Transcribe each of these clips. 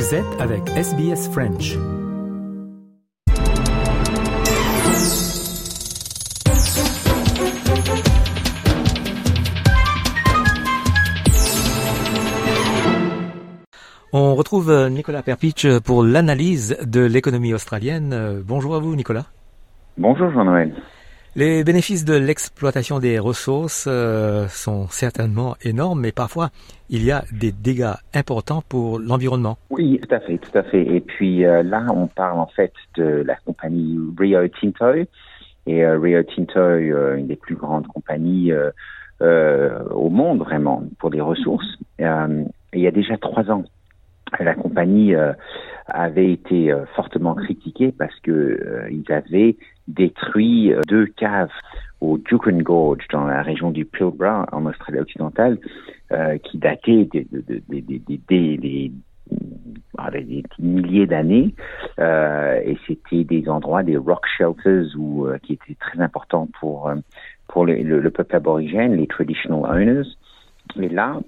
Vous êtes avec SBS French. On retrouve euh, Nicolas Perpich pour l'analyse de l'économie australienne. Euh, Bonjour à vous, Nicolas. Bonjour Jean-Noël. Les bénéfices de l'exploitation des ressources euh, sont certainement énormes, mais parfois il y a des dégâts importants pour l'environnement. Oui, tout à fait, tout à fait. Et puis euh, là, on parle en fait de la compagnie Rio Tinto. Et euh, Rio Tinto, euh, une des plus grandes compagnies euh, euh, au monde vraiment pour les ressources. Il y a déjà trois ans, la compagnie euh, avait été euh, fortement critiquée parce que euh, ils avaient détruit euh, deux caves au Juukan Gorge dans la région du Pilbara en Australie occidentale euh, qui dataient des, des, des, ah, des- des milliers d'années euh, et c'était des endroits des rock shelters où, euh, qui étaient très importants pour euh, pour le, le- le peuple aborigène, les traditional owners. Et là,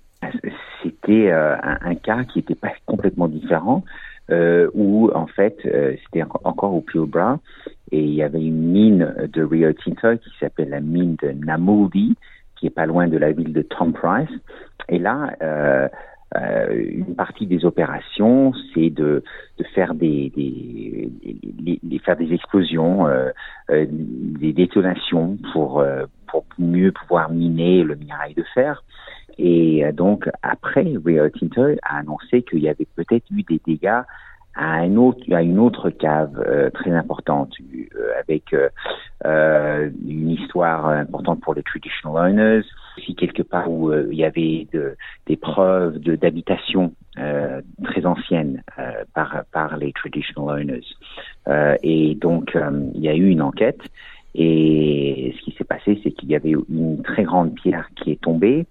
c'était euh, un, un cas qui n'était pas complètement différent, euh, où en fait euh, c'était enco- encore au Pilbara et il y avait une mine de Rio Tinto qui s'appelle la mine de Namuldi, qui est pas loin de la ville de Tom Price. Et là, euh, une partie des opérations, c'est de, de faire des, des, des- des- faire des explosions, euh, des détonations pour pour mieux pouvoir miner le minerai de fer. Et euh, donc après, Rio Tinto a annoncé qu'il y avait peut-être eu des dégâts à un autre, à une autre cave euh, très importante euh, avec euh, euh, une histoire importante pour les traditional owners, aussi quelque part où euh, il y avait de, des preuves de d'habitation euh, très anciennes par par les traditional owners. Et donc il y a eu une enquête. Et ce qui s'est passé, c'est qu'il y avait une très grande pierre qui est tombée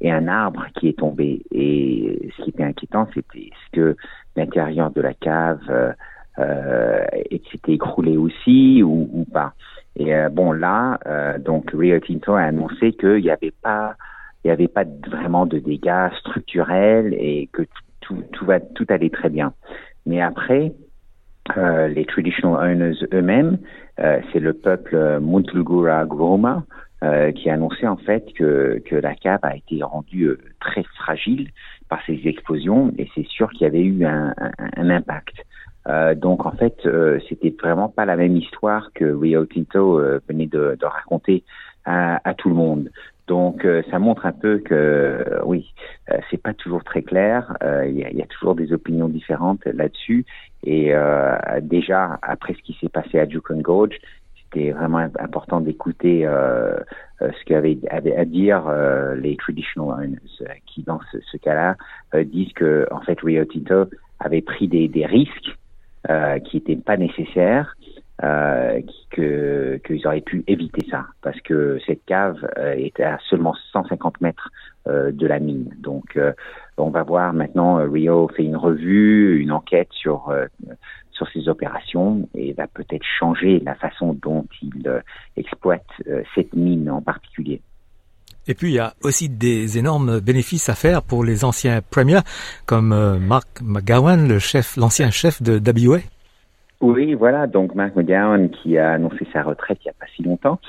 et un arbre qui est tombé. Et ce qui était inquiétant, c'était ce que l'intérieur de la cave euh, euh, s'était écroulé aussi ou, ou pas. Et euh, bon là, euh, donc Rio Tinto a annoncé qu'il n'y avait pas, il n'y avait pas vraiment de dégâts structurels et que tout, tout va, tout allait très bien. Mais après, euh, les traditional owners eux-mêmes, euh, c'est le peuple Muntulgura Groma euh, qui a annoncé en fait que, que la cave a été rendue euh, très fragile par ces explosions et c'est sûr qu'il y avait eu un, un, un impact. Euh, donc en fait, euh, c'était vraiment pas la même histoire que Rio Tinto venait de, de raconter à, à, tout le monde. Donc ça montre un peu que oui, c'est pas toujours très clair. Il y, y, a toujours des opinions différentes là-dessus. Et déjà après ce qui s'est passé à Yukon Gorge, c'était vraiment important d'écouter euh, ce qu'avaient à dire euh, les traditional owners, qui dans ce, cas-là euh, disent que en fait Rio Tinto avait pris des, risques euh, qui n'étaient pas nécessaires, euh, qu'ils auraient pu éviter ça, parce que cette cave euh, était à seulement 150 mètres euh, de la mine. Donc, euh, on va voir maintenant. Rio fait une revue, une enquête sur euh, sur ses opérations et va peut-être changer la façon dont il euh, exploite cette mine en particulier. Et puis, il y a aussi des énormes bénéfices à faire pour les anciens premiers, comme euh, Mark McGowan, le chef, l'ancien chef de WA. Oui, voilà. Donc, Mark McGowan qui a annoncé sa retraite il n'y a pas si longtemps.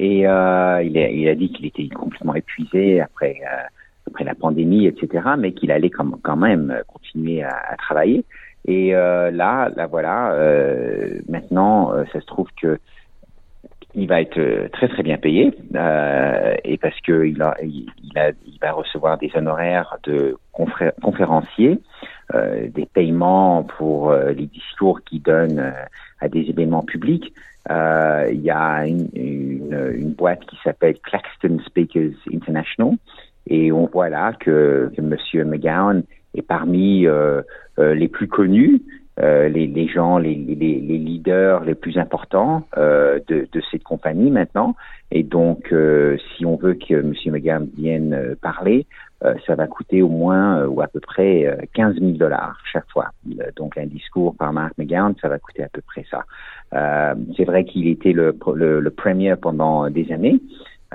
Et euh, il, a, il, a, dit qu'il était complètement épuisé après, euh, après la pandémie, etc., mais qu'il allait quand, même continuer à, travailler. Et euh, là, là, voilà, euh, maintenant, ça se trouve que il va être très très bien payé euh, et parce que il, va recevoir des honoraires de confré conférenciers, euh, des paiements pour euh, les discours qu'il donne à des événements publics. il y a une, une, une boîte qui s'appelle Claxton Speakers International et on voit là que, que Monsieur McGowan est parmi les plus connus euh, les, les, gens, les, les, les, leaders les plus importants euh, de, de, cette compagnie maintenant. Et donc, euh, si on veut que M. McGann vienne parler, ça va coûter au moins ou à peu près 15 000 dollars chaque fois. Donc, un discours par Mark McGowan, ça va coûter à peu près ça. C'est vrai qu'il était le, le, le, premier pendant des années.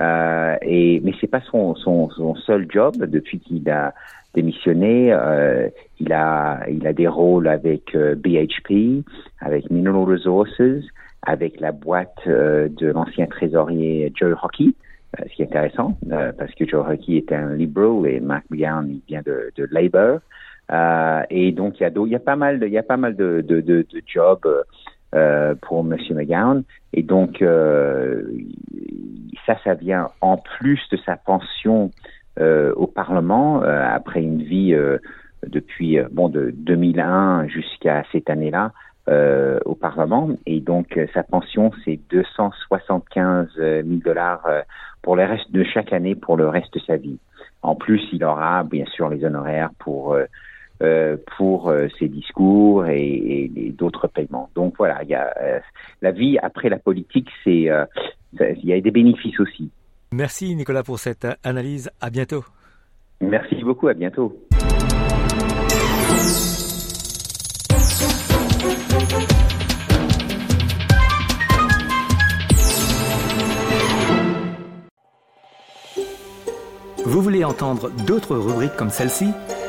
Euh, et mais c'est pas son, son, son seul job depuis qu'il a démissionné. Euh, il a il a des rôles avec euh, BHP, avec Mineral Resources, avec la boîte euh, de l'ancien trésorier Joe Hockey. Euh, ce qui est intéressant parce que Joe Hockey était un liberal et Mark McGowan il vient de, de Labour. et donc il y a il y a pas mal de, il y a pas mal de de, de, de jobs euh, pour Monsieur McGowan. Et donc, euh, ça, ça vient en plus de sa pension euh, au Parlement après une vie depuis bon de 2001 jusqu'à cette année-là au Parlement. Et donc, sa pension, c'est 275 000 dollars pour le reste de chaque année pour le reste de sa vie. En plus, il aura bien sûr les honoraires pour euh, pour euh, ses discours et, et, d'autres paiements. Donc voilà, il y a euh, la vie après la politique, c'est il y a des bénéfices aussi. Merci Nicolas pour cette analyse. À bientôt. Merci beaucoup. À bientôt. Vous voulez entendre d'autres rubriques comme celle-ci?